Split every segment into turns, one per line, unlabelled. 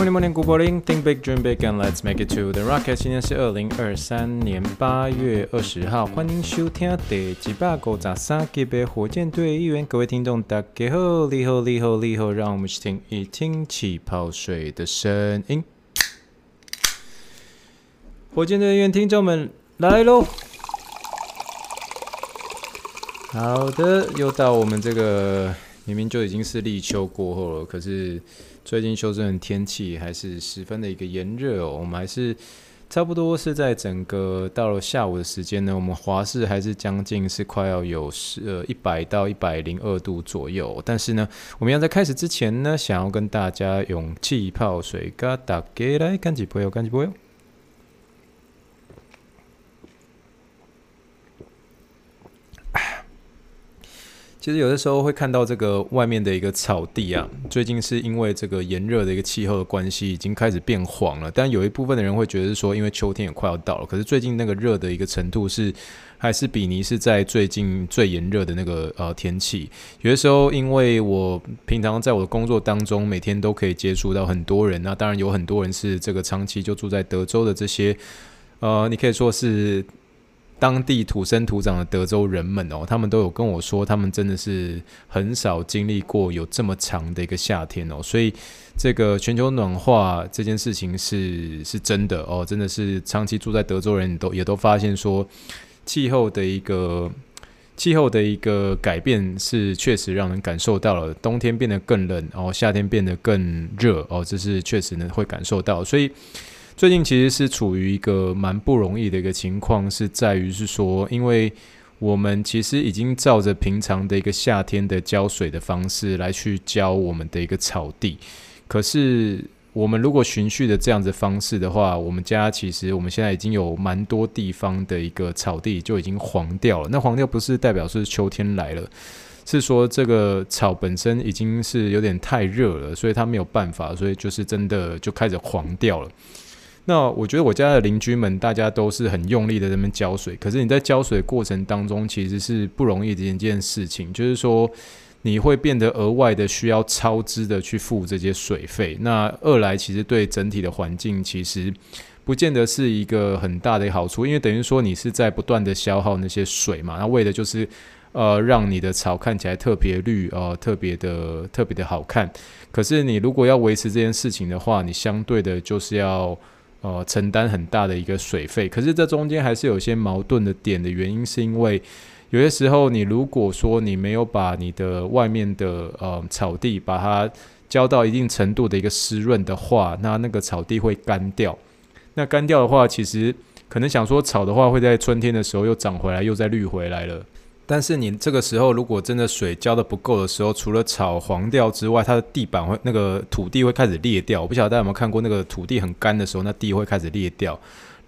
Morning, morning, good morning. Think big, dream big, and let's make it to the rocket. 今天是二零二三年八月二十号，欢迎收听第几百个十三集的火箭队预言。各位听众，大家好，你好，你好，你好，让我们去听一听气泡水的声音。火箭队预言听众们来喽！好的，又到我们这个明明就已经是立秋过后了，可是。最近修正的天气还是十分的一个炎热哦，我们还是差不多是在整个到了下午的时间呢，我们华氏还是将近是快要有十呃一百到一百零二度左右。但是呢，我们要在开始之前呢，想要跟大家用气泡水嘎打给来干几杯哦，干几杯哦。其实有的时候会看到这个外面的一个草地啊，最近是因为这个炎热的一个气候的关系，已经开始变黄了。但有一部分的人会觉得说，因为秋天也快要到了，可是最近那个热的一个程度是还是比尼是在最近最炎热的那个呃天气。有的时候，因为我平常在我的工作当中，每天都可以接触到很多人，那当然有很多人是这个长期就住在德州的这些，呃，你可以说是。当地土生土长的德州人们哦，他们都有跟我说，他们真的是很少经历过有这么长的一个夏天哦，所以这个全球暖化这件事情是是真的哦，真的是长期住在德州人都也都发现说，气候的一个气候的一个改变是确实让人感受到了，冬天变得更冷，然后夏天变得更热哦，这是确实呢会感受到，所以。最近其实是处于一个蛮不容易的一个情况，是在于是说，因为我们其实已经照着平常的一个夏天的浇水的方式来去浇我们的一个草地，可是我们如果循序的这样子方式的话，我们家其实我们现在已经有蛮多地方的一个草地就已经黄掉了。那黄掉不是代表是秋天来了，是说这个草本身已经是有点太热了，所以它没有办法，所以就是真的就开始黄掉了。那我觉得我家的邻居们，大家都是很用力的在那边浇水。可是你在浇水过程当中，其实是不容易的一件事情，就是说你会变得额外的需要超支的去付这些水费。那二来，其实对整体的环境其实不见得是一个很大的好处，因为等于说你是在不断的消耗那些水嘛。那为的就是呃让你的草看起来特别绿呃特别的特别的好看。可是你如果要维持这件事情的话，你相对的就是要。呃，承担很大的一个水费，可是这中间还是有些矛盾的点的原因，是因为有些时候你如果说你没有把你的外面的呃草地把它浇到一定程度的一个湿润的话，那那个草地会干掉。那干掉的话，其实可能想说草的话会在春天的时候又长回来，又再绿回来了。但是你这个时候如果真的水浇的不够的时候，除了草黄掉之外，它的地板会那个土地会开始裂掉。我不晓得大家有没有看过那个土地很干的时候，那地会开始裂掉。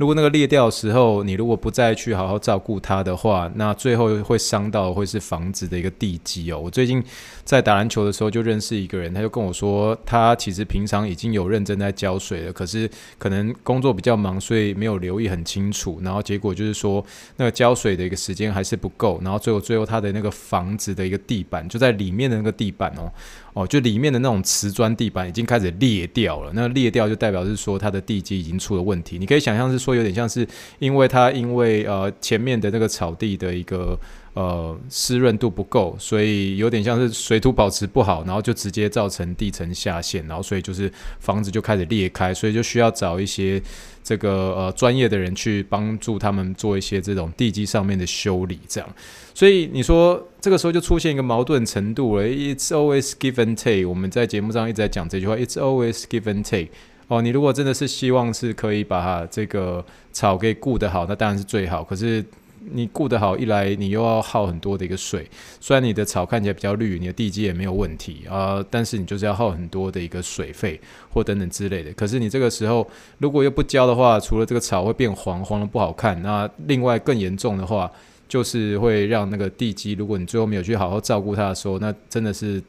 如果那个裂掉的时候，你如果不再去好好照顾它的话，那最后会伤到会是房子的一个地基哦。我最近在打篮球的时候就认识一个人，他就跟我说，他其实平常已经有认真在浇水了，可是可能工作比较忙，所以没有留意很清楚。然后结果就是说，那个浇水的一个时间还是不够，然后最后最后他的那个房子的一个地板就在里面的那个地板哦。哦，就里面的那种瓷砖地板已经开始裂掉了。那裂掉就代表是说它的地基已经出了问题。你可以想象是说有点像是因为它因为呃前面的那个草地的一个呃湿润度不够，所以有点像是水土保持不好，然后就直接造成地层下陷，然后所以就是房子就开始裂开，所以就需要找一些这个呃专业的人去帮助他们做一些这种地基上面的修理，这样。所以你说这个时候就出现一个矛盾程度了。It's always give and take。我们在节目上一直在讲这句话。It's always give and take。哦，你如果真的是希望是可以把这个草给顾得好，那当然是最好。可是你顾得好，一来你又要耗很多的一个水。虽然你的草看起来比较绿，你的地基也没有问题啊，但是你就是要耗很多的一个水费或等等之类的。可是你这个时候如果又不浇的话，除了这个草会变黄，黄的不好看，那另外更严重的话。就是会让那个地基，如果你最后没有去好好照顾它的时候，那真的是。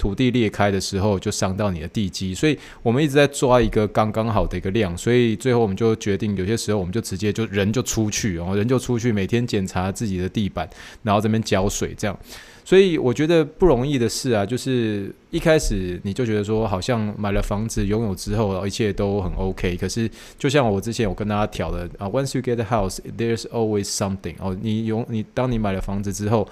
土地裂开的时候，就伤到你的地基，所以我们一直在抓一个刚刚好的一个量，所以最后我们就决定，有些时候我们就直接就人就出去，然后人就出去，每天检查自己的地板，然后这边浇水，这样。所以我觉得不容易的事啊，就是一开始你就觉得说，好像买了房子拥有之后，一切都很 OK。可是就像我之前有跟大家挑的啊，Once you get a house，there's always something。哦，你有你当你买了房子之后。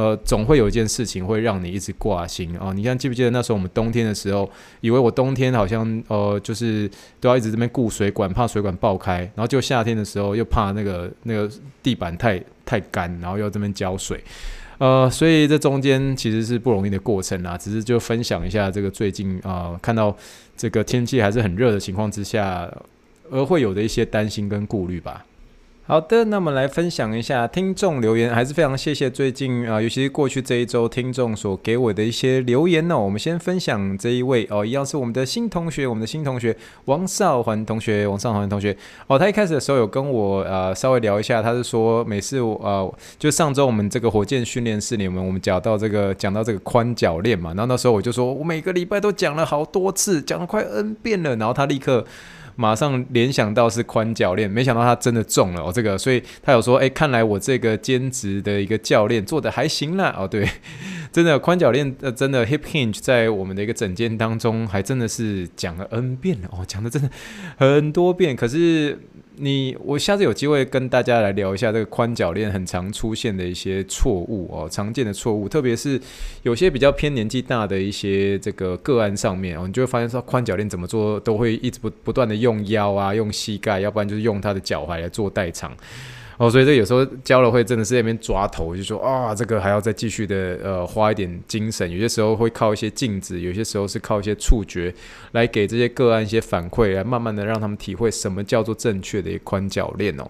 呃，总会有一件事情会让你一直挂心啊！你看，记不记得那时候我们冬天的时候，以为我冬天好像呃，就是都要一直这边顾水管，怕水管爆开，然后就夏天的时候又怕那个那个地板太太干，然后要这边浇水，呃，所以这中间其实是不容易的过程啊。只是就分享一下这个最近啊、看到这个天气还是很热的情况之下，而会有的一些担心跟顾虑吧。好的，那么来分享一下听众留言，还是非常谢谢最近啊、尤其是过去这一周听众所给我的一些留言哦。我们先分享这一位哦，一样是我们的新同学，我们的新同学王少环同学，王少环同学哦，他一开始的时候有跟我呃稍微聊一下，他是说每次我呃就上周我们这个火箭训练室里面，我们讲到这个讲到这个宽脚链嘛，然后那时候我就说我每个礼拜都讲了好多次，讲了快 N 遍了，然后他立刻。马上联想到是宽脚链，没想到他真的中了哦，这个，所以他有说，哎，看来我这个兼职的一个教练做的还行啦，哦，对，真的宽脚链，呃，真的 hip hinge 在我们的一个整间当中，还真的是讲了 N 遍了哦，讲的真的很多遍，可是。你我下次有机会跟大家来聊一下这个宽脚链很常出现的一些错误哦，常见的错误，特别是有些比较偏年纪大的一些这个个案上面哦，你就会发现说宽脚链怎么做都会一直不不断的用腰啊，用膝盖，要不然就是用他的脚踝来做代偿。哦，所以这有时候教了会真的是在那边抓头，就说啊，这个还要再继续的呃花一点精神。有些时候会靠一些镜子，有些时候是靠一些触觉来给这些个案一些反馈，来慢慢的让他们体会什么叫做正确的一宽脚链哦。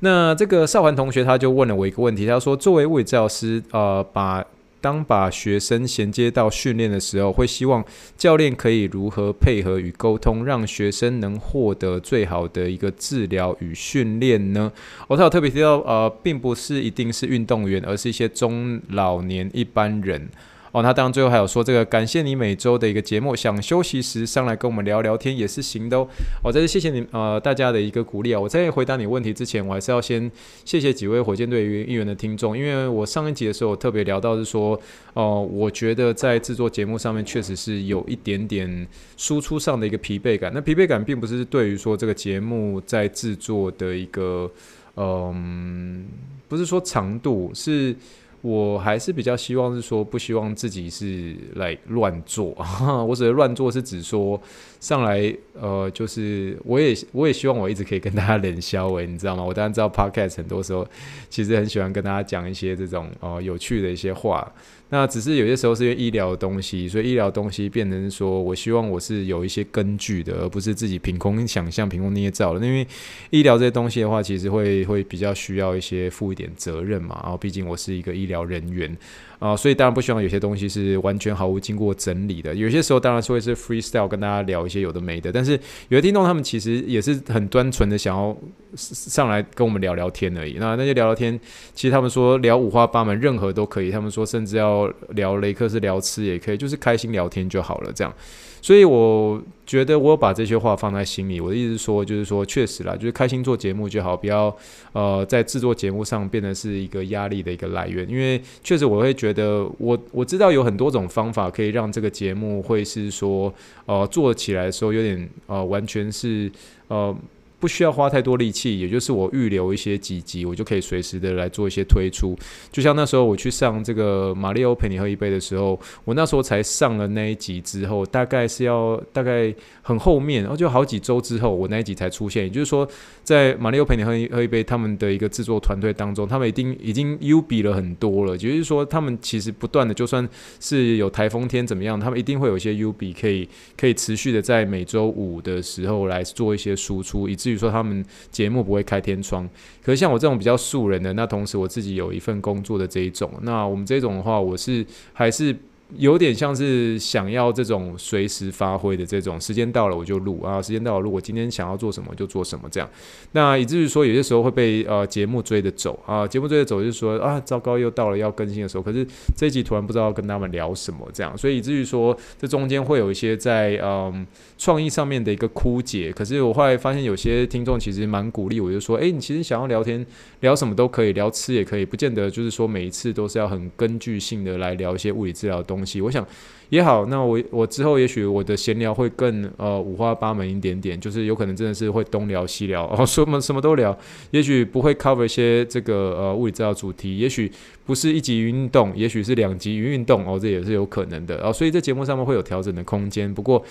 那这个少环同学他就问了我一个问题，他说作为物理治疗师，呃，把。当把学生衔接到训练的时候，会希望教练可以如何配合与沟通，让学生能获得最好的一个治疗与训练呢？我、哦、他有特别提到，呃，并不是一定是运动员，而是一些中老年一般人。哦，他当然最后还有说这个，感谢你每周的一个节目，想休息时上来跟我们聊聊天也是行的哦。哦、再次谢谢你呃大家的一个鼓励啊！我在回答你问题之前，我还是要先谢谢几位火箭队员议员的听众，因为我上一集的时候特别聊到是说，哦、我觉得在制作节目上面确实是有一点点输出上的一个疲惫感。那疲惫感并不是对于说这个节目在制作的一个，嗯、不是说长度是。我还是比较希望是说，不希望自己是来乱做。我指的乱做是指说，上来呃，就是我也我也希望我一直可以跟大家冷消诶，你知道吗？我当然知道 Podcast 很多时候其实很喜欢跟大家讲一些这种呃有趣的一些话。那只是有些时候是因为医疗的东西，所以医疗东西变成说我希望我是有一些根据的，而不是自己凭空想象、凭空捏造的。因为医疗这些东西的话，其实会会比较需要一些负一点责任嘛。然后毕竟我是一个医疗人员。啊、所以当然不希望有些东西是完全毫无经过整理的。有些时候当然是会是 freestyle 跟大家聊一些有的没的，但是有些听众他们其实也是很单纯的想要上来跟我们聊聊天而已。那那些聊聊天，其实他们说聊五花八门，任何都可以。他们说甚至要聊雷克是聊吃也可以，就是开心聊天就好了，这样。所以我觉得我把这些话放在心里。我的意思说，就是说，确实啦，就是开心做节目就好，不要呃在制作节目上变得是一个压力的一个来源。因为确实我会觉得，我我知道有很多种方法可以让这个节目会是说呃做起来的时候有点呃完全是呃。不需要花太多力气，也就是我预留一些几集，我就可以随时的来做一些推出。就像那时候我去上这个马里欧陪你喝一杯的时候，我那时候才上了那一集之后，大概是要大概很后面，然后就好几周之后，我那一集才出现。也就是说，在马里欧陪你喝一喝一杯他们的一个制作团队当中，他们已经已经 U 比了很多了。也就是说，他们其实不断的，就算是有台风天怎么样，他们一定会有一些 U 比可以可以持续的在每周五的时候来做一些输出，以至于。比如说他们节目不会开天窗，可是像我这种比较素人的，那同时我自己有一份工作的这一种，那我们这种的话，我是还是有点像是想要这种随时发挥的这种，时间到了我就录啊，时间到了，如果今天想要做什么就做什么这样。那以至于说有些时候会被呃节目追着走啊，节目追着走就是说啊，糟糕，又到了要更新的时候，可是这一集突然不知道跟他们聊什么这样，所以以至于说这中间会有一些在嗯创意上面的一个枯竭。可是我后来发现有些听众其实蛮鼓励我，就说，诶，你其实想要聊天聊什么都可以，聊吃也可以，不见得就是说每一次都是要很根据性的来聊一些物理治疗的我想也好，那我我之后也许我的闲聊会更呃五花八门一点点，就是有可能真的是会东聊西聊。哦，什么什么都聊，也许不会 cover 一些这个呃物理治疗主题，也许不是一集运动，也许是两集运动哦，这也是有可能的。哦，所以在节目上面会有调整的空间，不过。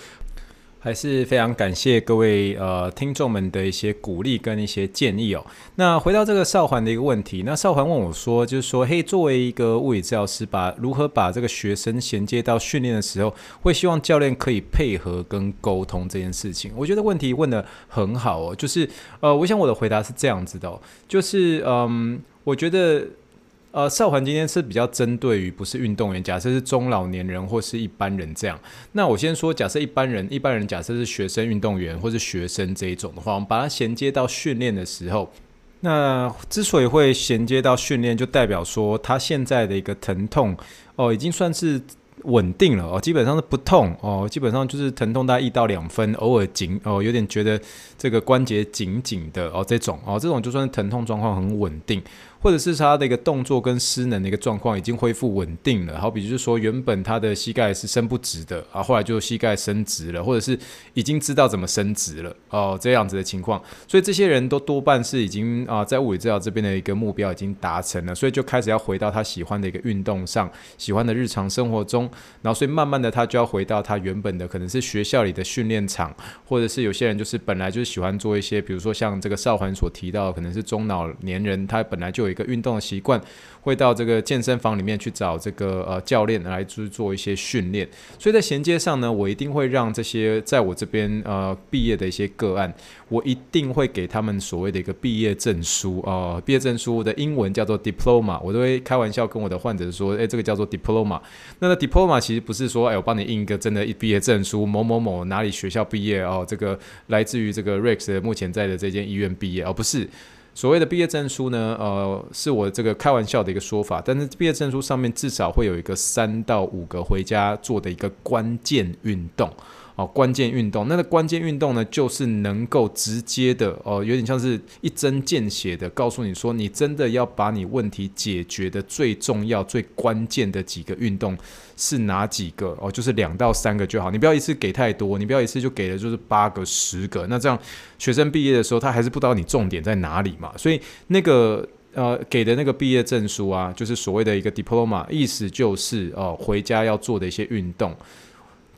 还是非常感谢各位呃听众们的一些鼓励跟一些建议哦。那回到这个少环的一个问题，那少环问我说，就是说，嘿，作为一个物理治疗师，把如何把这个学生衔接到训练的时候，会希望教练可以配合跟沟通这件事情。我觉得问题问得很好哦，就是呃，我想我的回答是这样子的哦，就是嗯，我觉得。呃，少环今天是比较针对于不是运动员，假设是中老年人或是一般人这样。那我先说，假设一般人，一般人假设是学生运动员或是学生这一种的话，我们把它衔接到训练的时候，那之所以会衔接到训练，就代表说他现在的一个疼痛哦，已经算是稳定了哦，基本上是不痛哦，基本上就是疼痛大概一到两分，偶尔紧哦，有点觉得这个关节紧紧的哦，这种哦，这种就算是疼痛状况很稳定。或者是他的一个动作跟失能的一个状况已经恢复稳定了，好比就是说原本他的膝盖是伸不直的啊，后来就膝盖伸直了，或者是已经知道怎么伸直了哦，这样子的情况，所以这些人都多半是已经啊在物理治疗这边的一个目标已经达成了，所以就开始要回到他喜欢的一个运动上，喜欢的日常生活中，然后所以慢慢的他就要回到他原本的可能是学校里的训练场，或者是有些人就是本来就喜欢做一些，比如说像这个少环所提到，可能是中老年人，他本来就有。一个运动的习惯，会到这个健身房里面去找这个呃教练来去做一些训练，所以在衔接上呢，我一定会让这些在我这边呃毕业的一些个案，我一定会给他们所谓的一个毕业证书啊、呃，毕业证书的英文叫做 diploma，我都会开玩笑跟我的患者说，诶，这个叫做 diploma。那个 diploma 其实不是说，诶，我帮你印一个真的一毕业证书，某某某哪里学校毕业哦，这个来自于这个 Rex 目前在的这间医院毕业，而、哦、不是。所谓的毕业证书呢，呃，是我这个开玩笑的一个说法，但是毕业证书上面至少会有一个三到五个回家做的一个关键运动。哦，关键运动，那个关键运动呢，就是能够直接的哦，有点像是一针见血的告诉你说，你真的要把你问题解决的最重要、最关键的几个运动是哪几个？哦，就是两到三个就好，你不要一次给太多，你不要一次就给了就是八个、十个，那这样学生毕业的时候他还是不知道你重点在哪里嘛。所以那个呃给的那个毕业证书啊，就是所谓的一个 diploma，意思就是哦回家要做的一些运动。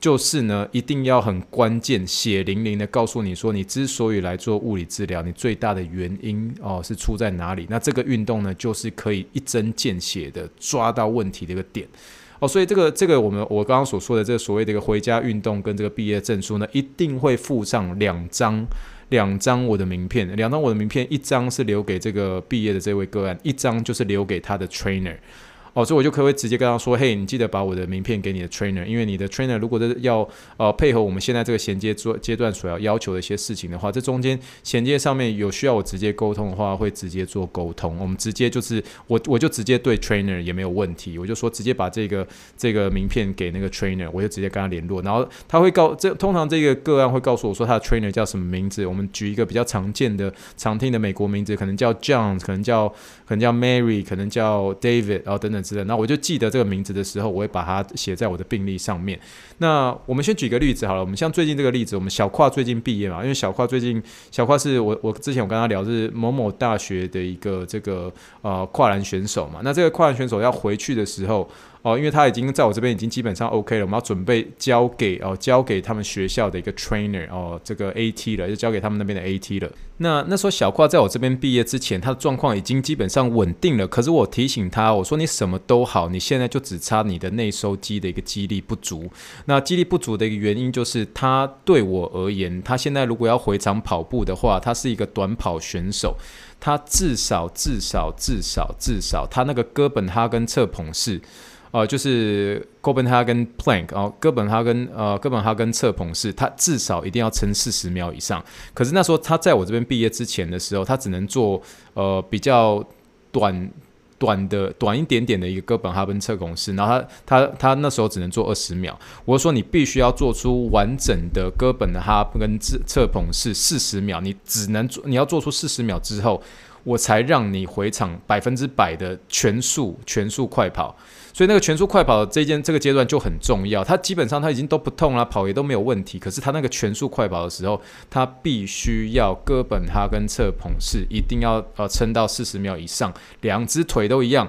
就是呢，一定要很关键、血淋淋的告诉你说，你之所以来做物理治疗，你最大的原因哦是出在哪里？那这个运动呢，就是可以一针见血的抓到问题的一个点哦。所以这个这个我们我刚刚所说的这个所谓的一个回家运动跟这个毕业证书呢，一定会附上两张两张我的名片，两张我的名片，一张是留给这个毕业的这位个案，一张就是留给他的 trainer。哦，所以我就可以直接跟他说：“嘿，你记得把我的名片给你的 trainer，因为你的 trainer 如果是要呃配合我们现在这个衔接做阶段所要要求的一些事情的话，这中间衔接上面有需要我直接沟通的话，会直接做沟通。我们直接就是我我就直接对 trainer 也没有问题，我就说直接把这个这个名片给那个 trainer，我就直接跟他联络，然后他会告这通常这个个案会告诉我说他的 trainer 叫什么名字。我们举一个比较常见的常听的美国名字，可能叫 John，可能叫可能叫 Mary，可能叫 David，然后等等。”那我就记得这个名字的时候，我会把它写在我的病历上面。那我们先举个例子好了，我们像最近这个例子，我们小跨最近毕业嘛，因为小跨最近小跨是我我之前我跟他聊是某某大学的一个这个呃跨栏选手嘛，那这个跨栏选手要回去的时候。哦，因为他已经在我这边已经基本上 OK 了，我们要准备交给哦，交给他们学校的一个 trainer 哦，这个 AT 了，就交给他们那边的 AT 了。那那时候小跨在我这边毕业之前，他的状况已经基本上稳定了。可是我提醒他，我说你什么都好，你现在就只差你的内收肌的一个肌力不足。那肌力不足的一个原因就是，他对我而言，他现在如果要回场跑步的话，他是一个短跑选手，他至少至少至少至少，他那个哥本哈根侧捧式。呃，就是哥本哈根 plank 哦，哥本哈根呃哥本哈根侧捧式，他至少一定要撑四十秒以上。可是那时候他在我这边毕业之前的时候，他只能做呃比较短。短的短一点点的一个哥本哈根侧拱式，然后他他他那时候只能做二十秒。我说你必须要做出完整的哥本哈根侧侧捧式四十秒，你只能做你要做出四十秒之后，我才让你回场百分之百的全速全速快跑。所以那个全速快跑这件这个阶段就很重要，他基本上他已经都不痛了，跑也都没有问题。可是他那个全速快跑的时候，他必须要哥本哈根侧捧式一定要呃撑到四十秒以上，两只腿都一样。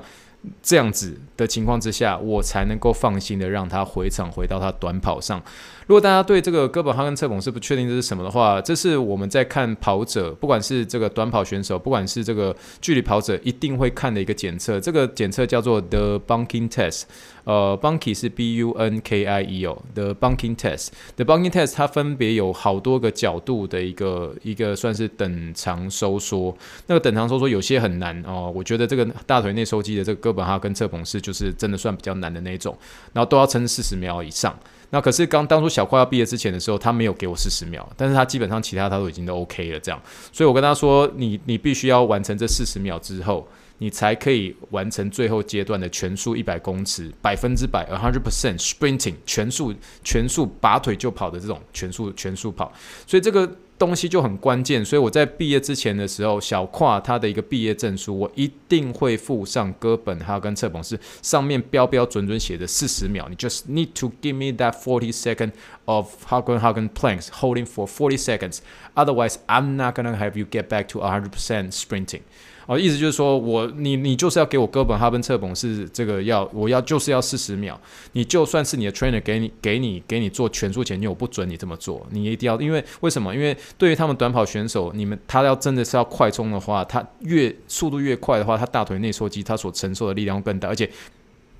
这样子的情况之下，我才能够放心的让他回场回到他短跑上。如果大家对这个哥本哈根侧捧式不确定这是什么的话，这是我们在看跑者，不管是这个短跑选手，不管是这个距离跑者，一定会看的一个检测。这个检测叫做 The Bunking Test。呃，Bunky 是 B U N K I E 哦，The Bunking Test，The Bunking Test 它分别有好多个角度的一个一个算是等长收缩。那个等长收缩有些很难哦，我觉得这个大腿内收肌的这个哥本哈根侧捧式就是真的算比较难的那种，然后都要撑四十秒以上。那可是刚当初小快要毕业之前的时候，他没有给我四十秒，但是他基本上其他他都已经都 OK 了这样，所以我跟他说，你你必须要完成这四十秒之后，你才可以完成最后阶段的全速一百公尺，百分之百 a hundred percent sprinting 全速全速拔腿就跑的这种全速全速跑，所以这个。东西就很关键，所以我在毕业之前的时候，小跨他的一个毕业证书，我一定会附上哥本哈根侧捧式，上面标标准准写的四十秒，你 just need to give me that forty second of Hagen Hagen planks holding for forty seconds, otherwise I'm not gonna have you get back to a hundred percent sprinting. 哦，意思就是说我你你就是要给我哥本哈根侧捧是这个要我要就是要四十秒，你就算是你的 trainer 给你给你给你做全速前进，我不准你这么做，你一定要，因为为什么？因为对于他们短跑选手，你们他要真的是要快冲的话，他越速度越快的话，他大腿内收肌他所承受的力量更大，而且。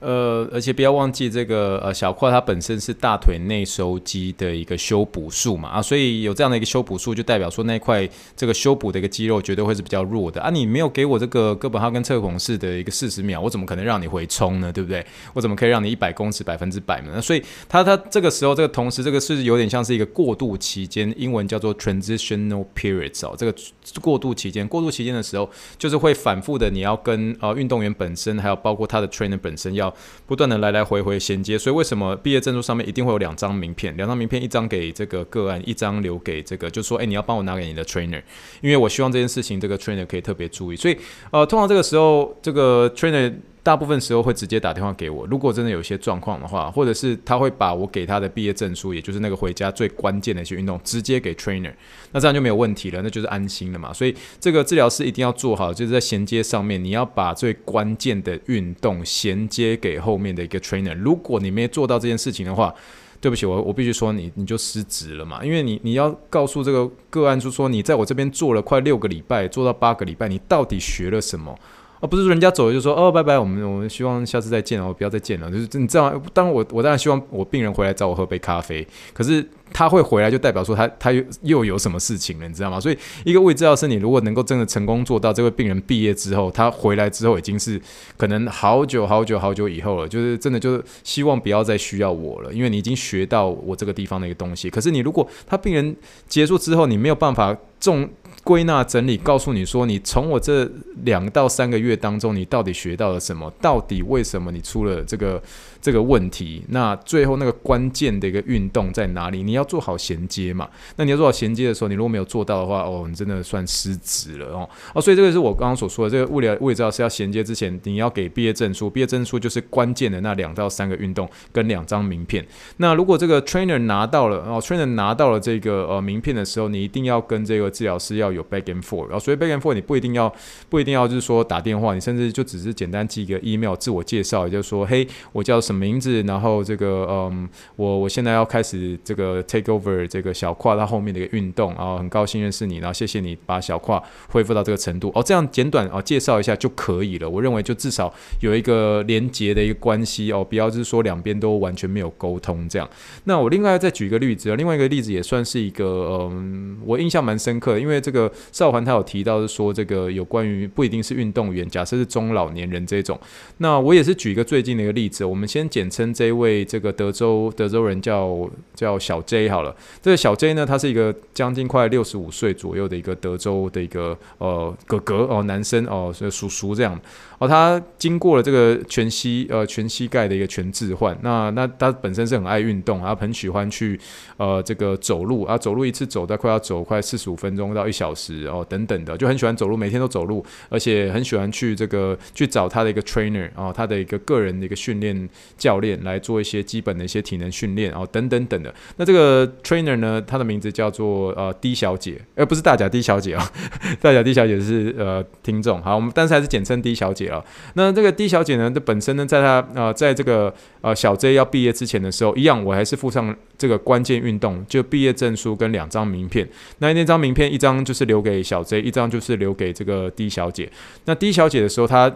呃，而且不要忘记这个呃，小跨它本身是大腿内收肌的一个修补术嘛啊，所以有这样的一个修补术，就代表说那块这个修补的一个肌肉绝对会是比较弱的啊。你没有给我这个哥本哈根侧捧式的一个四十秒，我怎么可能让你回冲呢？对不对？我怎么可以让你一百公尺百分之百呢？所以它它这个时候这个同时这个是有点像是一个过渡期间，英文叫做 transitional periods 哦。这个过渡期间，过渡期间的时候，就是会反复的，你要跟呃运动员本身，还有包括他的 trainer 本身要。不断的来来回回衔接，所以为什么毕业证书上面一定会有两张名片？两张名片，一张给这个个案，一张留给这个，就是说，诶，你要帮我拿给你的 trainer，因为我希望这件事情这个 trainer 可以特别注意。所以，呃，通常这个时候，这个 trainer。大部分时候会直接打电话给我，如果真的有一些状况的话，或者是他会把我给他的毕业证书，也就是那个回家最关键的一些运动，直接给 trainer，那这样就没有问题了，那就是安心了嘛。所以这个治疗师一定要做好，就是在衔接上面，你要把最关键的运动衔接给后面的一个 trainer。如果你没做到这件事情的话，对不起，我我必须说你你就失职了嘛，因为你你要告诉这个个案，就说你在我这边做了快六个礼拜，做到八个礼拜，你到底学了什么？而不是说人家走了就说哦，拜拜，我们我们希望下次再见哦，不要再见了。就是你知道，当然我我当然希望我病人回来找我喝杯咖啡，可是他会回来就代表说他他又又有什么事情了，你知道吗？所以一个物理治疗师，你如果能够真的成功做到这位病人毕业之后，他回来之后已经是可能好久好久好久以后了，就是真的就是希望不要再需要我了，因为你已经学到我这个地方的一个东西。可是你如果他病人结束之后，你没有办法重。归纳整理，告诉你说，你从我这两到三个月当中，你到底学到了什么？到底为什么你出了这个？这个问题，那最后那个关键的一个运动在哪里？你要做好衔接嘛？那你要做好衔接的时候，你如果没有做到的话，哦，你真的算失职了哦哦。所以这个是我刚刚所说的，这个物理物理治疗师要衔接之前，你要给毕业证书，毕业证书就是关键的那两到三个运动跟两张名片。那如果这个 trainer 拿到了哦，trainer 拿到了这个呃名片的时候，你一定要跟这个治疗师要有 back and forth。然后所以 back and forth 你不一定要不一定要就是说打电话，你甚至就只是简单寄一个 email 自我介绍，也就是说，嘿，我叫什。名字，然后这个嗯，我我现在要开始这个 take over 这个小跨它后面的一个运动啊，很高兴认识你，然后谢谢你把小跨恢复到这个程度哦，这样简短哦介绍一下就可以了。我认为就至少有一个连接的一个关系哦，不要就是说两边都完全没有沟通这样。那我另外再举一个例子啊，另外一个例子也算是一个嗯，我印象蛮深刻。刻，因为这个邵环他有提到是说这个有关于不一定是运动员，假设是中老年人这种。那我也是举一个最近的一个例子，我们先简称这位这个德州德州人叫叫小 J 好了。这个小 J 呢，他是一个将近快六十五岁左右的一个德州的一个呃哥哥哦，男生哦，所以叔叔这样。哦，他经过了这个全膝呃全膝盖的一个全置换，那那他本身是很爱运动，他很喜欢去呃这个走路啊，走路一次走大概快要走快四十五分钟到一小时哦等等的，就很喜欢走路，每天都走路，而且很喜欢去这个去找他的一个 trainer 哦，他的一个个人的一个训练教练来做一些基本的一些体能训练哦等等等的。那这个 trainer 呢，他的名字叫做呃 D 小姐，而、呃、不是大甲 D 小姐啊、哦，大甲 D 小姐是呃听众，好，我们但是还是简称 D 小姐。啊，那这个 D 小姐呢，这本身呢，在她呃，在这个呃小 J 要毕业之前的时候，一样，我还是附上这个关键运动，就毕业证书跟两张名片。那那张名片一张就是留给小 J，一张就是留给这个 D 小姐。那 D 小姐的时候，她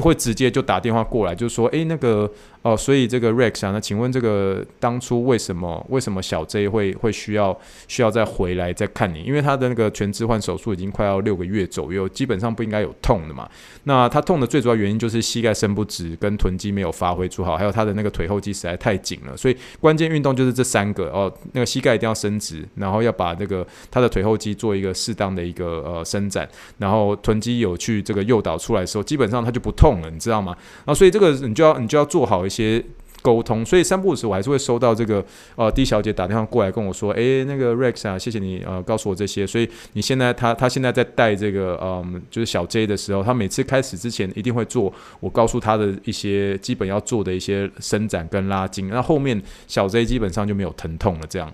会直接就打电话过来，就说，诶，那个。哦，所以这个 Rex 啊，那请问这个当初为什么为什么小 J 会会需要需要再回来再看你？因为他的那个全置换手术已经快要六个月左右，基本上不应该有痛的嘛。那他痛的最主要原因就是膝盖伸不直，跟臀肌没有发挥出好，还有他的那个腿后肌实在太紧了。所以关键运动就是这三个哦，那个膝盖一定要伸直，然后要把那个他的腿后肌做一个适当的一个呃伸展，然后臀肌有去这个诱导出来的时候，基本上他就不痛了，你知道吗？啊，所以这个你就要你就要做好一些。些沟通，所以三不五时我还是会收到这个呃 D 小姐打电话过来跟我说，诶，那个 Rex 啊，谢谢你呃告诉我这些。所以你现在他他现在在带这个嗯就是小 J 的时候，他每次开始之前一定会做我告诉他的一些基本要做的一些伸展跟拉筋，那后面小 J 基本上就没有疼痛了这样。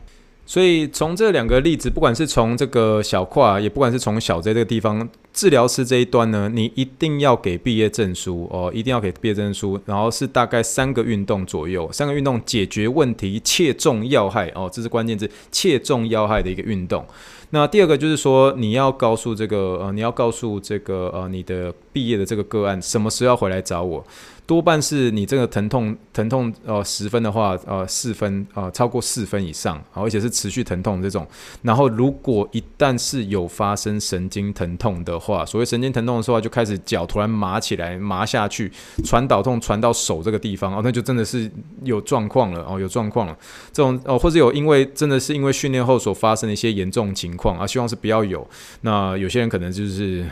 所以从这两个例子，不管是从这个小胯，也不管是从小 J 这个地方，治疗师这一端呢，你一定要给毕业证书哦，一定要给毕业证书，然后是大概三个运动左右，三个运动解决问题，切中要害哦，这是关键字，切中要害的一个运动。那第二个就是说，你要告诉这个呃，你要告诉这个呃，你的毕业的这个个案，什么时候要回来找我。多半是你这个疼痛疼痛呃十分的话呃四分呃超过四分以上，而且是持续疼痛这种。然后如果一旦是有发生神经疼痛的话，所谓神经疼痛的时候就开始脚突然麻起来麻下去，传导痛传到手这个地方哦，那就真的是有状况了哦，有状况了。这种哦或者有因为真的是因为训练后所发生的一些严重情况啊，希望是不要有。那有些人可能就是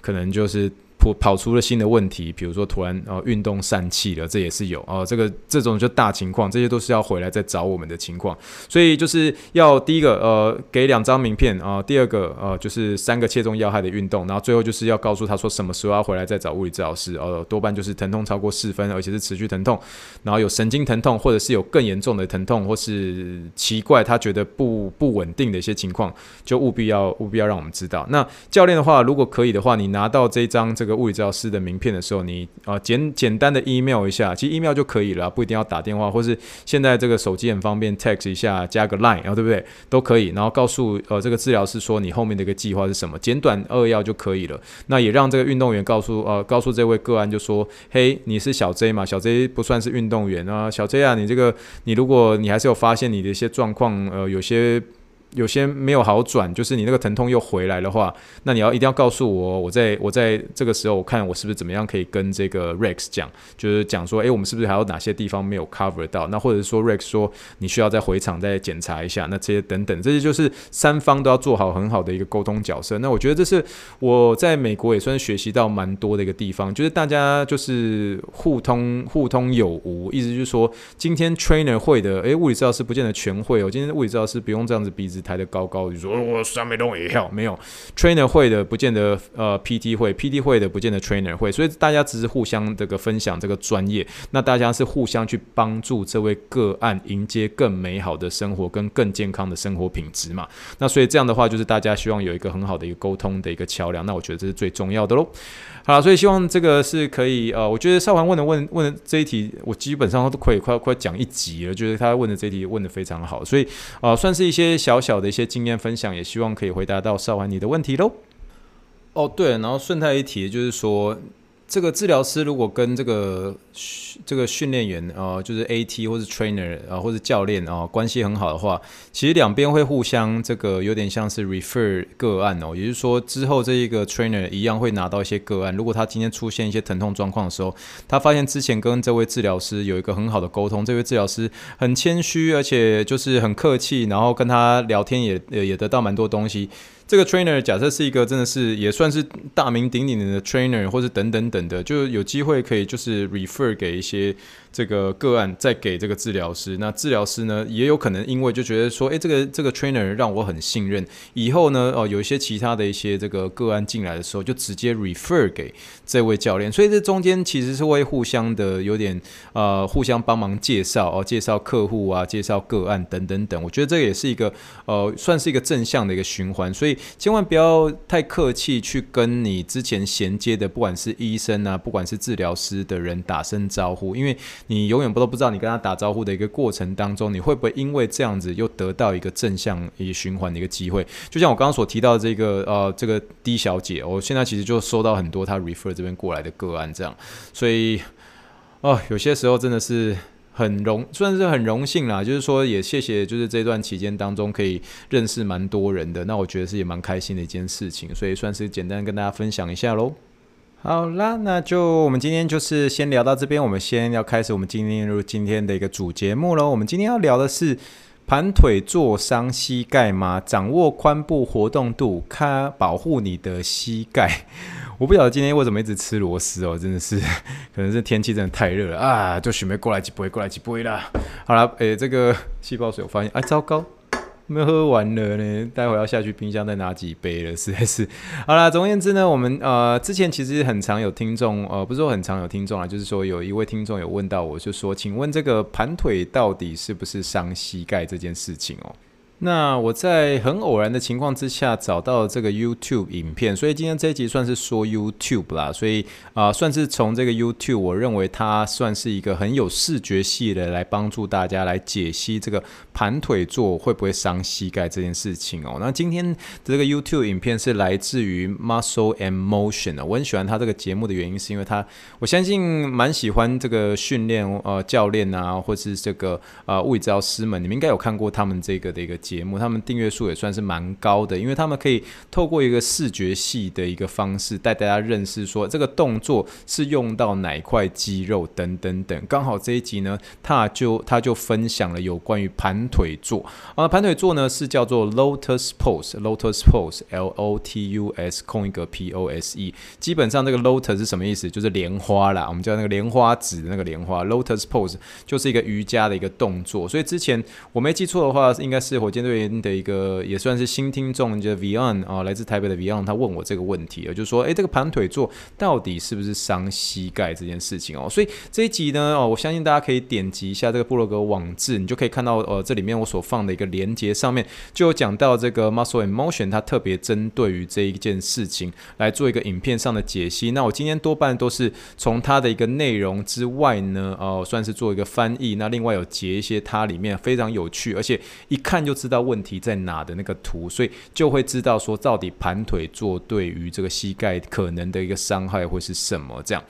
可能就是。跑跑出了新的问题，比如说突然呃运动疝气了，这也是有哦，这个这种就大情况，这些都是要回来再找我们的情况，所以就是要第一个呃给两张名片啊，第二个呃就是三个切中要害的运动，然后最后就是要告诉他说什么时候要回来再找物理治疗师哦，多半就是疼痛超过四分，而且是持续疼痛，然后有神经疼痛，或者是有更严重的疼痛，或是奇怪他觉得不不稳定的一些情况，就务必要务必要让我们知道。那教练的话，如果可以的话，你拿到这张这个。物理治疗师的名片的时候，你啊简简单的 email 一下，其实 email 就可以了，不一定要打电话，或是现在这个手机很方便，text 一下，加个 line，然后对不对？都可以，然后告诉呃这个治疗师说你后面的一个计划是什么，简短扼要就可以了。那也让这个运动员告诉呃告诉这位个案就说，嘿，你是小 J 嘛？小 J 不算是运动员啊，小 J 啊，你这个你如果你还是有发现你的一些状况，呃，有些。有些没有好转，就是你那个疼痛又回来的话，那你要一定要告诉我，我在我在这个时候，我看我是不是怎么样可以跟这个 Rex 讲，就是讲说，诶，我们是不是还有哪些地方没有 cover 到？那或者说 Rex 说你需要再回场再检查一下，那这些等等，这些就是三方都要做好很好的一个沟通角色。那我觉得这是我在美国也算是学习到蛮多的一个地方，就是大家就是互通互通有无，意思就是说，今天 trainer 会的，诶，物理治疗师不见得全会哦，今天物理治疗师不用这样子鼻子。抬得高高，你说我上面都也要没有 trainer 会的，不见得呃 PT 会，PT 会的不见得 trainer 会，所以大家只是互相这个分享这个专业，那大家是互相去帮助这位个案迎接更美好的生活跟更健康的生活品质嘛。那所以这样的话，就是大家希望有一个很好的一个沟通的一个桥梁，那我觉得这是最重要的喽。好，所以希望这个是可以呃，我觉得少环问的问问的这一题，我基本上都可以快快讲一集了，就是他问的这题问的非常好，所以呃，算是一些小小的一些经验分享，也希望可以回答到少环你的问题喽。哦，对，然后顺带一提，就是说。这个治疗师如果跟这个这个训练员啊、就是 AT 或是 trainer 啊、或者教练啊、关系很好的话，其实两边会互相这个有点像是 refer 个案哦，也就是说之后这一个 trainer 一样会拿到一些个案。如果他今天出现一些疼痛状况的时候，他发现之前跟这位治疗师有一个很好的沟通，这位治疗师很谦虚，而且就是很客气，然后跟他聊天也也得到蛮多东西。这个 trainer 假设是一个真的是也算是大名鼎鼎的 trainer，或者等等等的，就有机会可以就是 refer 给一些。这个个案再给这个治疗师，那治疗师呢也有可能因为就觉得说，诶，这个这个 trainer 让我很信任，以后呢，哦，有一些其他的一些这个个案进来的时候，就直接 refer 给这位教练，所以这中间其实是会互相的有点呃互相帮忙介绍哦，介绍客户啊，介绍个案等等等，我觉得这也是一个呃算是一个正向的一个循环，所以千万不要太客气去跟你之前衔接的，不管是医生啊，不管是治疗师的人打声招呼，因为。你永远不都不知道，你跟他打招呼的一个过程当中，你会不会因为这样子又得到一个正向一循环的一个机会？就像我刚刚所提到的这个呃，这个 D 小姐，我现在其实就收到很多她 refer 这边过来的个案，这样，所以哦，有些时候真的是很荣，算是很荣幸啦。就是说，也谢谢，就是这段期间当中可以认识蛮多人的，那我觉得是也蛮开心的一件事情，所以算是简单跟大家分享一下喽。好啦，那就我们今天就是先聊到这边。我们先要开始我们今天入今天的一个主节目喽。我们今天要聊的是盘腿坐伤膝盖吗？掌握髋部活动度，看保护你的膝盖。我不晓得今天为什么一直吃螺丝哦，真的是可能是天气真的太热了啊，就准备过来几杯，过来几杯啦。好了，诶、这个气泡水我发现，哎，糟糕。没喝完了呢，待会要下去冰箱再拿几杯了，实在是。好啦，总而言之呢，我们呃之前其实很常有听众，呃不是说很常有听众啊，就是说有一位听众有问到我，就说，请问这个盘腿到底是不是伤膝盖这件事情哦？那我在很偶然的情况之下找到这个 YouTube 影片，所以今天这一集算是说 YouTube 啦，所以啊、算是从这个 YouTube，我认为它算是一个很有视觉系的来帮助大家来解析这个盘腿坐会不会伤膝盖这件事情哦。那今天的这个 YouTube 影片是来自于 Muscle and Motion，啊我很喜欢他这个节目的原因是因为他，我相信蛮喜欢这个训练呃教练啊，或是这个呃物理治疗师们，你们应该有看过他们这个的一个。节目，他们订阅数也算是蛮高的，因为他们可以透过一个视觉系的一个方式带大家认识说这个动作是用到哪块肌肉等等等。刚好这一集呢，他就他就分享了有关于盘腿坐啊，盘腿坐呢是叫做 Lotus Pose，Lotus Pose，L O T U S 空一个 P O S E。基本上这个 Lotus 是什么意思？就是莲花啦，我们叫那个莲花指的那个莲花。Lotus Pose 就是一个瑜伽的一个动作。所以之前我没记错的话，应该是火箭。对的一个也算是新听众，就 Vion 啊，来自台北的 Vion，他问我这个问题啊，就是说，诶，这个盘腿坐到底是不是伤膝盖这件事情哦？所以这一集呢，哦，我相信大家可以点击一下这个部落格网志，你就可以看到，呃，这里面我所放的一个连接上面就有讲到这个 Muscle and Motion，它特别针对于这一件事情来做一个影片上的解析。那我今天多半都是从它的一个内容之外呢，哦，算是做一个翻译。那另外有截一些它里面非常有趣，而且一看就知道。问题在哪的那个图，所以就会知道说到底盘腿坐对于这个膝盖可能的一个伤害会是什么这样。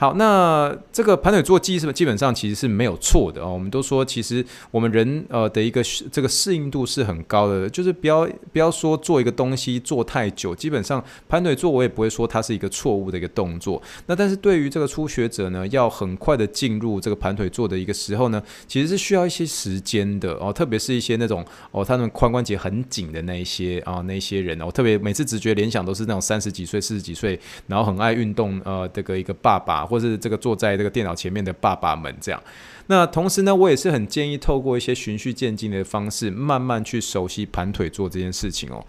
好，那这个盘腿坐基是基本上其实是没有错的哦。我们都说，其实我们人呃的一个这个适应度是很高的，就是不要不要说做一个东西做太久，基本上盘腿坐我也不会说它是一个错误的一个动作。那但是对于这个初学者呢，要很快的进入这个盘腿坐的一个时候呢，其实是需要一些时间的哦，特别是一些那种哦，他们髋关节很紧的那一些啊、那些人哦，特别每次直觉联想都是那种三十几岁、四十几岁，然后很爱运动呃这个一个爸爸。或是这个坐在这个电脑前面的爸爸们这样，那同时呢，我也是很建议透过一些循序渐进的方式，慢慢去熟悉盘腿坐这件事情哦。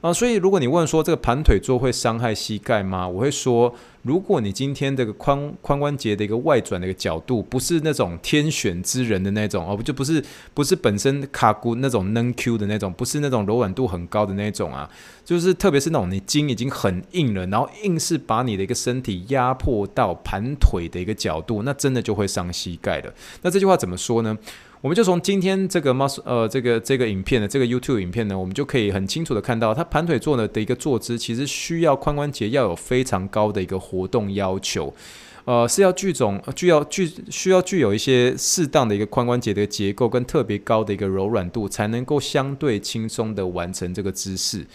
啊，所以如果你问说这个盘腿坐会伤害膝盖吗？我会说，如果你今天这个髋髋关节的一个外转的一个角度不是那种天选之人的那种哦，不就不是不是本身卡骨那种能 Q 的那种，不是那种柔软度很高的那种啊，就是特别是那种你筋已经很硬了，然后硬是把你的一个身体压迫到盘腿的一个角度，那真的就会伤膝盖了。那这句话怎么说呢？我们就从今天这个 mus 呃这个这个影片的这个 YouTube 影片呢，我们就可以很清楚的看到，它盘腿坐呢的一个坐姿，其实需要髋关节要有非常高的一个活动要求。呃，是要具种具要具需要具有一些适当的一个髋关节的结构跟特别高的一个柔软度，才能够相对轻松的完成这个姿势。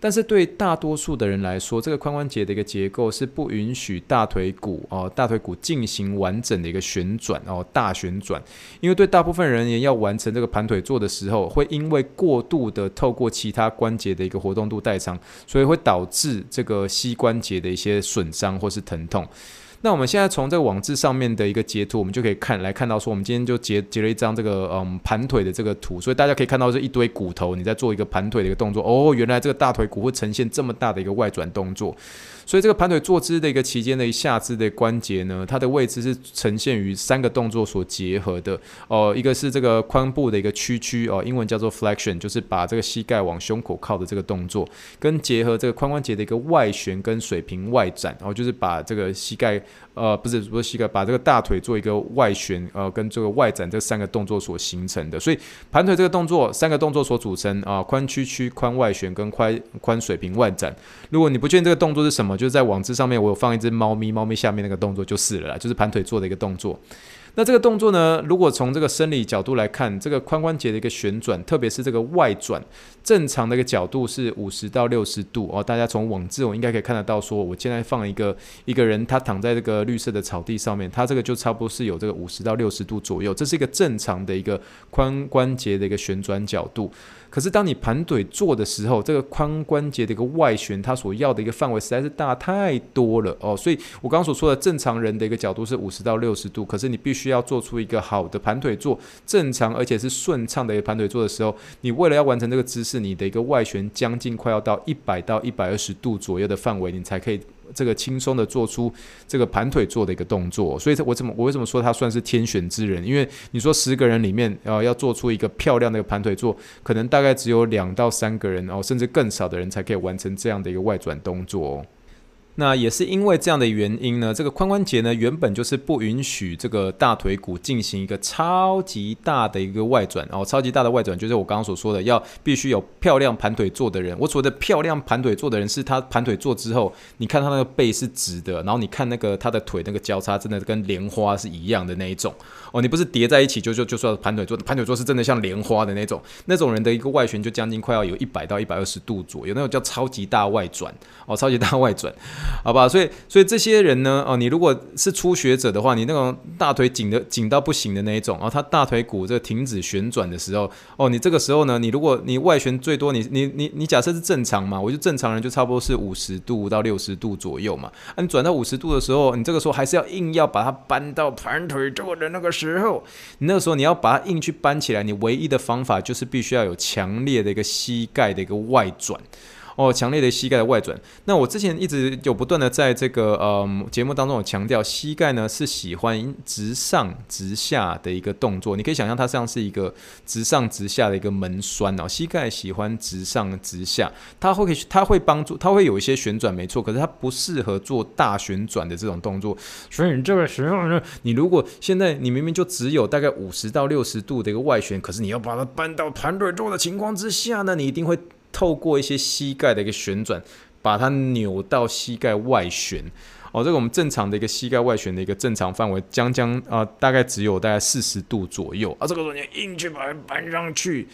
但是对大多数的人来说，这个髋关节的一个结构是不允许大腿骨哦、大腿骨进行完整的一个旋转哦，大旋转。因为对大部分人也要完成这个盘腿坐的时候，会因为过度的透过其他关节的一个活动度代偿，所以会导致这个膝关节的一些损伤或是疼痛。那我们现在从这个网志上面的一个截图，我们就可以看来看到说，我们今天就截截了一张这个嗯盘腿的这个图，所以大家可以看到这一堆骨头，你在做一个盘腿的一个动作，哦，原来这个大腿骨会呈现这么大的一个外转动作。所以这个盘腿坐姿的一个期间的下肢的关节呢，它的位置是呈现于三个动作所结合的哦，一个是这个髋部的一个屈曲哦，英文叫做 flexion，就是把这个膝盖往胸口靠的这个动作，跟结合这个髋关节的一个外旋跟水平外展，然后就是把这个膝盖呃不是不是膝盖，把这个大腿做一个外旋呃跟这个外展这三个动作所形成的。所以盘腿这个动作三个动作所组成啊，髋屈曲、髋外旋跟髋髋水平外展。如果你不确定这个动作是什么，就是在网志上面，我有放一只猫咪，猫咪下面那个动作就是了啦，就是盘腿做的一个动作。那这个动作呢，如果从这个生理角度来看，这个髋关节的一个旋转，特别是这个外转，正常的一个角度是五十到六十度哦。大家从网志我应该可以看得到，说我现在放一个一个人，他躺在这个绿色的草地上面，他这个就差不多是有这个五十到六十度左右，这是一个正常的一个髋关节的一个旋转角度。可是当你盘腿坐的时候，这个髋关节的一个外旋，它所要的一个范围实在是大太多了哦。所以我刚刚所说的正常人的一个角度是五十到六十度，可是你必须。要做出一个好的盘腿坐，正常而且是顺畅的一个盘腿坐的时候，你为了要完成这个姿势，你的一个外旋将近快要到一百到一百二十度左右的范围，你才可以这个轻松的做出这个盘腿坐的一个动作。所以，我怎么我为什么说他算是天选之人？因为你说十个人里面，呃，要做出一个漂亮的盘腿坐，可能大概只有两到三个人哦，甚至更少的人才可以完成这样的一个外转动作哦。那也是因为这样的原因呢，这个髋关节呢原本就是不允许这个大腿骨进行一个超级大的一个外转，哦超级大的外转就是我刚刚所说的，要必须有漂亮盘腿坐的人。我所谓的漂亮盘腿坐的人，是他盘腿坐之后，你看他那个背是直的，然后你看那个他的腿那个交叉，真的跟莲花是一样的那一种哦。你不是叠在一起就就就说盘腿坐，盘腿坐是真的像莲花的那种，那种人的一个外旋就将近快要有一百到一百二十度左右，那种叫超级大外转哦，超级大外转。好吧，所以所以这些人呢，哦，你如果是初学者的话，你那种大腿紧的紧到不行的那一种，然后他大腿骨这停止旋转的时候，哦，你这个时候呢，你如果你外旋最多，你你你你假设是正常嘛，我就正常人就差不多是五十度到六十度左右嘛，啊，你转到五十度的时候，你这个时候还是要硬要把它搬到盘腿坐的那个时候，你那个时候你要把它硬去搬起来，你唯一的方法就是必须要有强烈的一个膝盖的一个外转。哦，强烈的膝盖的外转。那我之前一直有不断的在这个呃节目当中有强调，膝盖呢是喜欢直上直下的一个动作。你可以想象它像是一个直上直下的一个门栓哦。膝盖喜欢直上直下，它会它会帮助，它会有一些旋转没错，可是它不适合做大旋转的这种动作。所以你这个时候呢，你如果现在你明明就只有大概五十到六十度的一个外旋，可是你要把它搬到盘腿坐的情况之下呢，你一定会。透过一些膝盖的一个旋转，把它扭到膝盖外旋哦。这个我们正常的一个膝盖外旋的一个正常范围，将将啊、大概只有大概四十度左右啊。这个时候你硬去把它搬上去，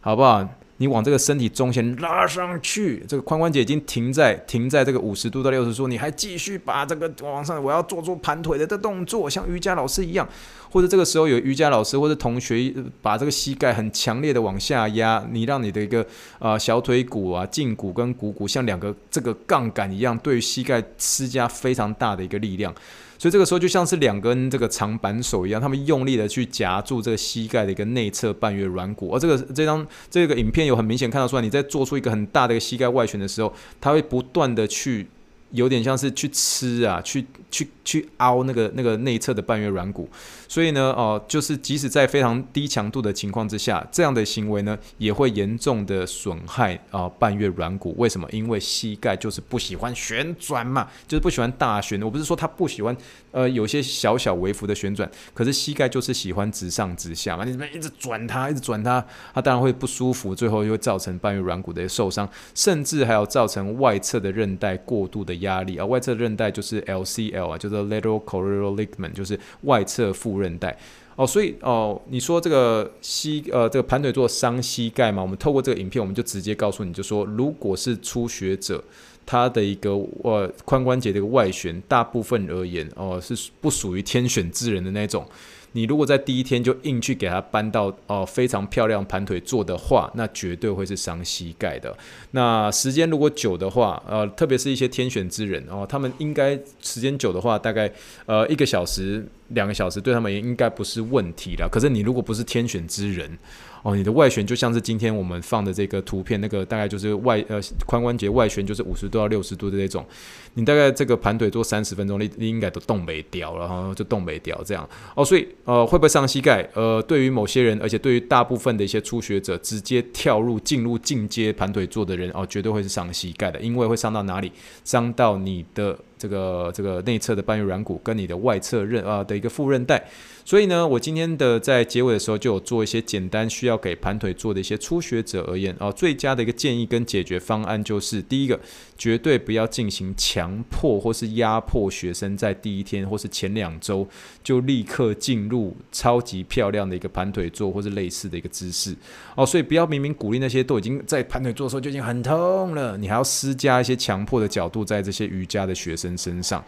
好不好？你往这个身体中线拉上去，这个髋关节已经停在停在这个五十度到六十度，你还继续把这个往上，我要做做盘腿的这动作，像瑜伽老师一样，或者这个时候有瑜伽老师或者同学把这个膝盖很强烈的往下压，你让你的一个啊、呃、小腿骨啊胫骨跟股骨像两个这个杠杆一样，对膝盖施加非常大的一个力量。所以这个时候就像是两根这个长扳手一样，他们用力的去夹住这个膝盖的一个内侧半月软骨，而这个这张这个影片有很明显看得出来，你在做出一个很大的一个膝盖外旋的时候，它会不断的去。有点像是去吃啊，去去去凹那个那个内侧的半月软骨，所以呢，哦、就是即使在非常低强度的情况之下，这样的行为呢，也会严重的损害啊、半月软骨。为什么？因为膝盖就是不喜欢旋转嘛，就是不喜欢大旋。我不是说他不喜欢，呃，有些小小微幅的旋转，可是膝盖就是喜欢直上直下嘛。你怎么一直转它，一直转它，它当然会不舒服，最后就会造成半月软骨的受伤，甚至还有造成外侧的韧带过度的。压力啊。外侧韧带就是 L C L 啊，就是 lateral collateral ligament，就是外侧副韧带。哦，所以哦，你说这个膝呃这个盘腿坐伤膝盖吗？我们透过这个影片，我们就直接告诉你就说，如果是初学者，他的一个呃髋关节的一个外旋，大部分而言哦是不属于天选之人的那种。你如果在第一天就硬去给他搬到哦、非常漂亮盘腿坐的话，那绝对会是伤膝盖的。那时间如果久的话，呃，特别是一些天选之人哦，他们应该时间久的话，大概呃一个小时、两个小时，对他们也应该不是问题了。可是你如果不是天选之人，哦，你的外旋就像是今天我们放的这个图片，那个大概就是外呃髋关节外旋就是五十度到六十度的那种，你大概这个盘腿坐三十分钟，你你应该都动没掉了哈，就动没掉这样哦，所以呃会不会伤膝盖？呃，对于某些人，而且对于大部分的一些初学者，直接跳入进入进阶盘腿坐的人哦，绝对会是伤膝盖的，因为会伤到哪里？伤到你的这个这个内侧的半月软骨跟你的外侧韧啊的一个副韧带。所以呢，我今天的在结尾的时候就有做一些简单需要给盘腿做的一些初学者而言啊，最佳的一个建议跟解决方案就是：第一个，绝对不要进行强迫或是压迫学生在第一天或是前两周就立刻进入超级漂亮的一个盘腿坐或是类似的一个姿势哦。所以不要明明鼓励那些都已经在盘腿坐的时候就已经很痛了，你还要施加一些强迫的角度在这些瑜伽的学生身上。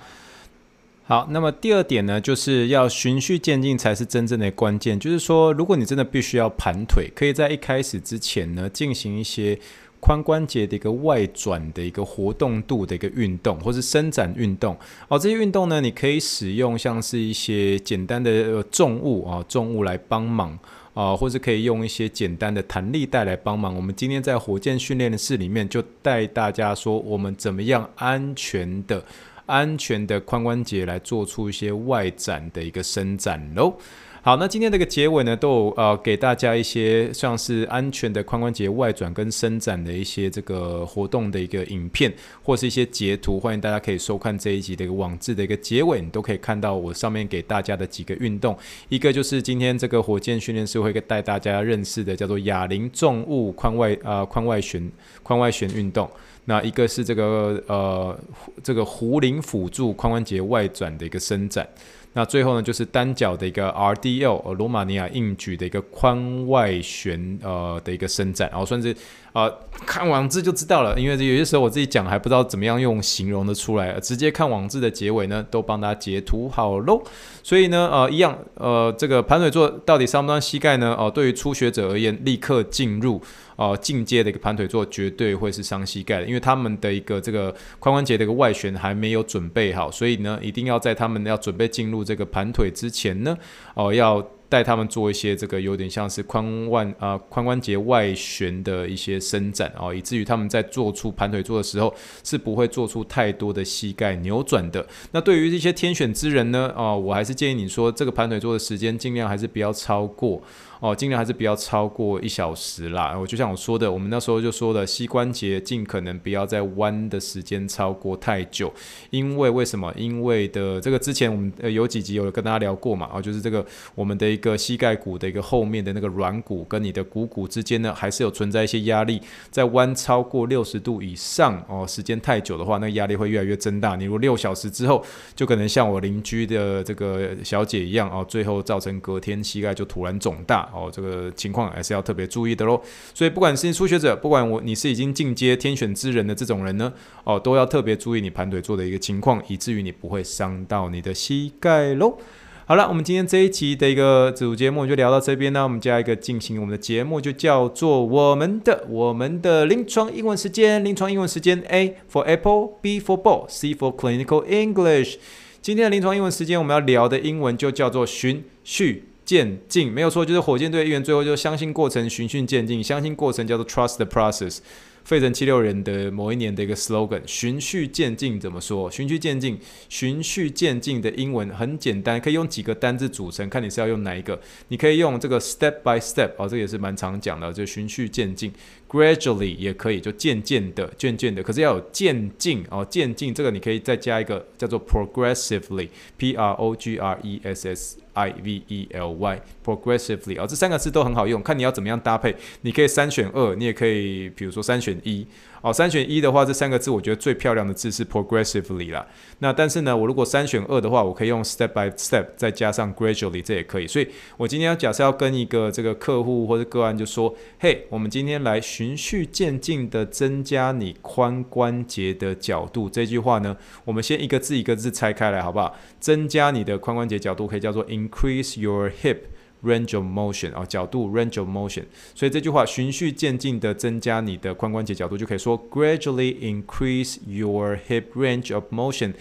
好，那么第二点呢，就是要循序渐进才是真正的关键。就是说，如果你真的必须要盘腿，可以在一开始之前呢，进行一些髋关节的一个外转的一个活动度的一个运动，或是伸展运动。哦，这些运动呢，你可以使用像是一些简单的重物啊，重物来帮忙啊，或是可以用一些简单的弹力带来帮忙。我们今天在火箭训练的室里面，就带大家说，我们怎么样安全的。安全的髋关节来做出一些外展的一个伸展喽。好，那今天这个结尾呢，都有呃给大家一些像是安全的髋关节外转跟伸展的一些这个活动的一个影片，或是一些截图，欢迎大家可以收看这一集的一个网志的一个结尾，你都可以看到我上面给大家的几个运动，一个就是今天这个火箭训练师会带大家认识的，叫做哑铃重物髋外啊、呃、髋外旋髋外旋运动。那一个是这个呃，这个壶铃辅助髋关节外转的一个伸展。那最后呢，就是单脚的一个 RDL 罗马尼亚硬举的一个髋外旋呃的一个伸展，然后算是呃看网志就知道了，因为有些时候我自己讲还不知道怎么样用形容的出来，直接看网志的结尾呢，都帮大家截图好喽。所以呢，呃，一样，呃，这个盘腿坐到底伤不伤膝盖呢？哦、对于初学者而言，立刻进入。哦，进阶的一个盘腿坐绝对会是伤膝盖的，因为他们的一个这个髋关节的一个外旋还没有准备好，所以呢，一定要在他们要准备进入这个盘腿之前呢，哦，要带他们做一些这个有点像是髋腕啊髋关节外旋的一些伸展哦，以至于他们在做出盘腿坐的时候是不会做出太多的膝盖扭转的。那对于这些天选之人呢，哦，我还是建议你说这个盘腿坐的时间尽量还是不要超过。哦，尽量还是不要超过一小时啦。我就像我说的，我们那时候就说的，膝关节尽可能不要再弯的时间超过太久，因为为什么？因为的这个之前我们呃有几集有跟大家聊过嘛，哦，就是这个我们的一个膝盖骨的一个后面的那个软骨跟你的股骨之间呢，还是有存在一些压力，在弯超过六十度以上哦，时间太久的话，那压力会越来越增大。你如果六小时之后，就可能像我邻居的这个小姐一样哦，最后造成隔天膝盖就突然肿大。哦，这个情况还是要特别注意的喽。所以不管是初学者，不管我你是已经进阶天选之人的这种人呢，哦，都要特别注意你盘腿坐的一个情况，以至于你不会伤到你的膝盖喽。好了，我们今天这一集的一个主节目就聊到这边呢。我们加一个进行我们的节目，就叫做我们的我们的临床英文时间。临床英文时间，A for Apple，B for Ball，C for Clinical English。今天的临床英文时间，我们要聊的英文就叫做循序渐进没有错，就是火箭队议员最后就相信过程，循序渐进，相信过程叫做 trust the process。费城七六人的某一年的一个 slogan，循序渐进怎么说？循序渐进，循序渐进的英文很简单，可以用几个单字组成，看你是要用哪一个。你可以用这个 step by step，哦，这个也是蛮常讲的，就循序渐进。Gradually 也可以，就渐渐的，渐渐的，可是要有渐进哦，渐进这个你可以再加一个叫做 progressively，P R O G R E S S。I V E L Y，progressively、哦，这三个字都很好用，看你要怎么样搭配。你可以三选二，你也可以，比如说三选一。哦，三选一的话，这三个字我觉得最漂亮的字是 progressively 啦。那但是呢，我如果三选二的话，我可以用 step by step 再加上 gradually，这也可以。所以我今天要假设要跟一个这个客户或者个案就说，嘿，我们今天来循序渐进的增加你髋关节的角度。这句话呢，我们先一个字一个字拆开来，好不好？增加你的髋关节角度可以叫做 increase your hip。Range of motion 啊，角度 range of motion，所以这句话循序渐进的增加你的髋关节角度，就可以说 gradually increase your hip range of motion。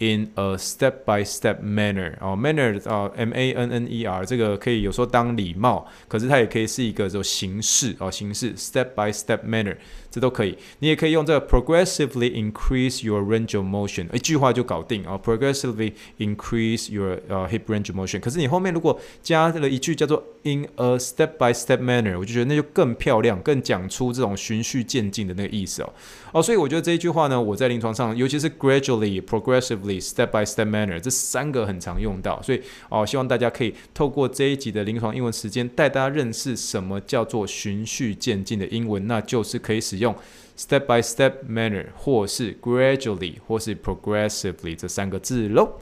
In a step-by-step manner，哦，manner 啊，M-A-N-N-E-R，这个可以有时候当礼貌，可是它也可以是一个这种形式哦，形式 step-by-step manner，这都可以。你也可以用这个 progressively increase your range of motion，一句话就搞定哦，progressively increase your 呃 hip range of motion。可是你后面如果加了一句叫做 in a step-by-step manner，我就觉得那就更漂亮，更讲出这种循序渐进的那个意思哦。哦，所以我觉得这一句话呢，我在临床上，尤其是 gradually、progressively、step by step manner 这三个很常用到，所以哦，希望大家可以透过这一集的临床英文时间，带大家认识什么叫做循序渐进的英文，那就是可以使用用 step by step manner，或是 gradually，或是 progressively 这三个字喽。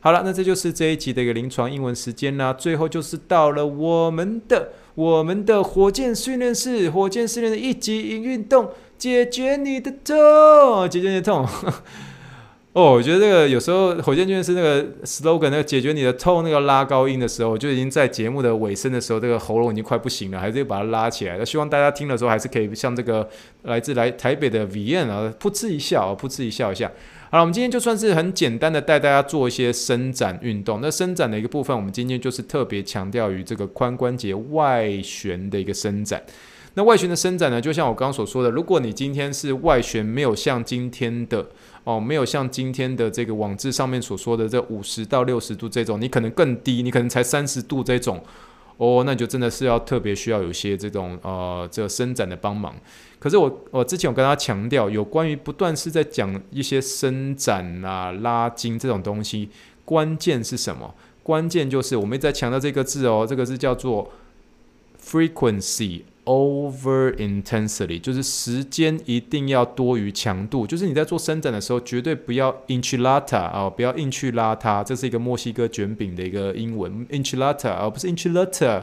好了，那这就是这一集的一个临床英文时间啦。最后就是到了我们的我们的火箭训练室，火箭训练的一级运动。解决你的痛，解决你的痛。哦，我觉得这个有时候火箭军是那个 slogan，那个解决你的痛，那个拉高音的时候，就已经在节目的尾声的时候，这个喉咙已经快不行了，还是又把它拉起来。那希望大家听的时候，还是可以像这个来自来台北的 v i n 啊，噗嗤一笑啊，噗嗤一笑一下。好了，我们今天就算是很简单的带大家做一些伸展运动。那伸展的一个部分，我们今天就是特别强调于这个髋关节外旋的一个伸展。那外旋的伸展呢，就像我刚刚所说的，如果你今天是外旋没有像今天的哦，没有像今天的这个网志上面所说的这五十到六十度这种，你可能更低，你可能才三十度这种哦，那你就真的是要特别需要有些这种呃这个伸展的帮忙。可是我我之前有跟他强调，有关于不断是在讲一些伸展啊、拉筋这种东西，关键是什么？关键就是我们一直在强调这个字哦，这个字叫做 frequency。Over intensity 就是时间一定要多于强度，就是你在做伸展的时候，绝对不要 enchilada 啊，不要硬去拉它。这是一个墨西哥卷饼的一个英文 enchilada 而不是 enchilada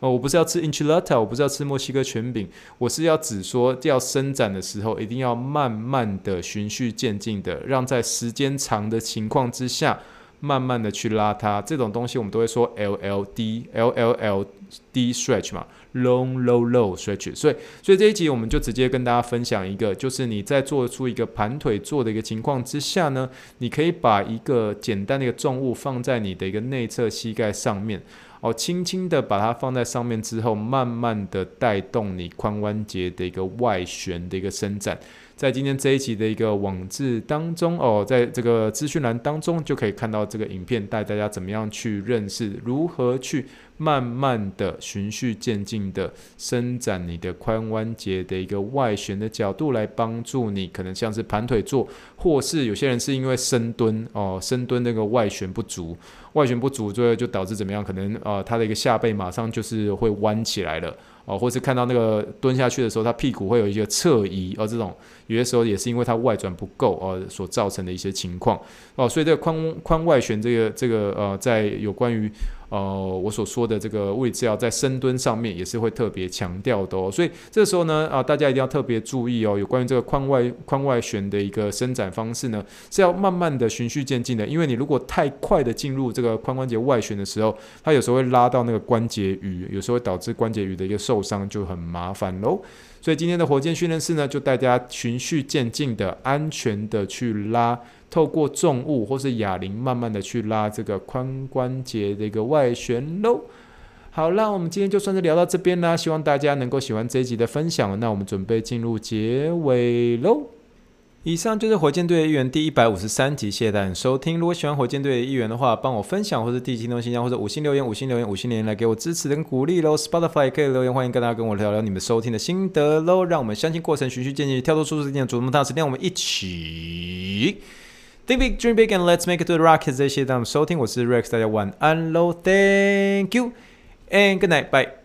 哦，我不是要吃 enchilada，我不是要吃墨西哥卷饼，我是要指说要伸展的时候，一定要慢慢的循序渐进的，让在时间长的情况之下，慢慢的去拉它。这种东西我们都会说 LLD LLLD stretch 嘛。Long, low, low stretch，所以，所以这一集我们就直接跟大家分享一个，就是你在做出一个盘腿坐的一个情况之下呢，你可以把一个简单的一个重物放在你的一个内侧膝盖上面，哦，轻轻的把它放在上面之后，慢慢的带动你髋关节的一个外旋的一个伸展。在今天这一集的一个网志当中哦，在这个资讯栏当中就可以看到这个影片，带大家怎么样去认识，如何去慢慢的循序渐进的伸展你的髋关节的一个外旋的角度，来帮助你可能像是盘腿坐，或是有些人是因为深蹲哦，深蹲那个外旋不足，外旋不足，最后就导致怎么样？可能啊，他的一个下背马上就是会弯起来了。哦，或是看到那个蹲下去的时候，他屁股会有一个侧移，哦，这种有些时候也是因为他外转不够，哦，所造成的一些情况，哦，所以这个髋髋外旋这个这个呃，在有关于。呃，我所说的这个位置要在深蹲上面也是会特别强调的哦，所以这时候呢，啊，大家一定要特别注意哦，有关于这个髋外髋外旋的一个伸展方式呢，是要慢慢的循序渐进的，因为你如果太快的进入这个髋关节外旋的时候，它有时候会拉到那个关节盂，有时候会导致关节盂的一个受伤，就很麻烦喽。所以今天的火箭训练室呢，就大家循序渐进的、安全的去拉。透过重物或是哑铃，慢慢的去拉这个髋关节的一个外旋喽。好那，我们今天就算是聊到这边啦，希望大家能够喜欢这一集的分享。那我们准备进入结尾喽。以上就是火箭队的一员第一百五十三集，谢谢大家收听。如果喜欢火箭队的一员的话，帮我分享或者递信息箱，或者五星留言、五星留言、五星留言来给我支持跟鼓励喽。Spotify 也可以留言，欢迎跟大家跟我聊聊你们收听的心得喽。让我们相信过程循序渐进，跳脱舒适圈，主动踏实，让我们一起。Think big, dream big, and let's make it to the Rockets。谢谢大家收听，我是 Rex，大家晚安喽，Thank you and good night，bye。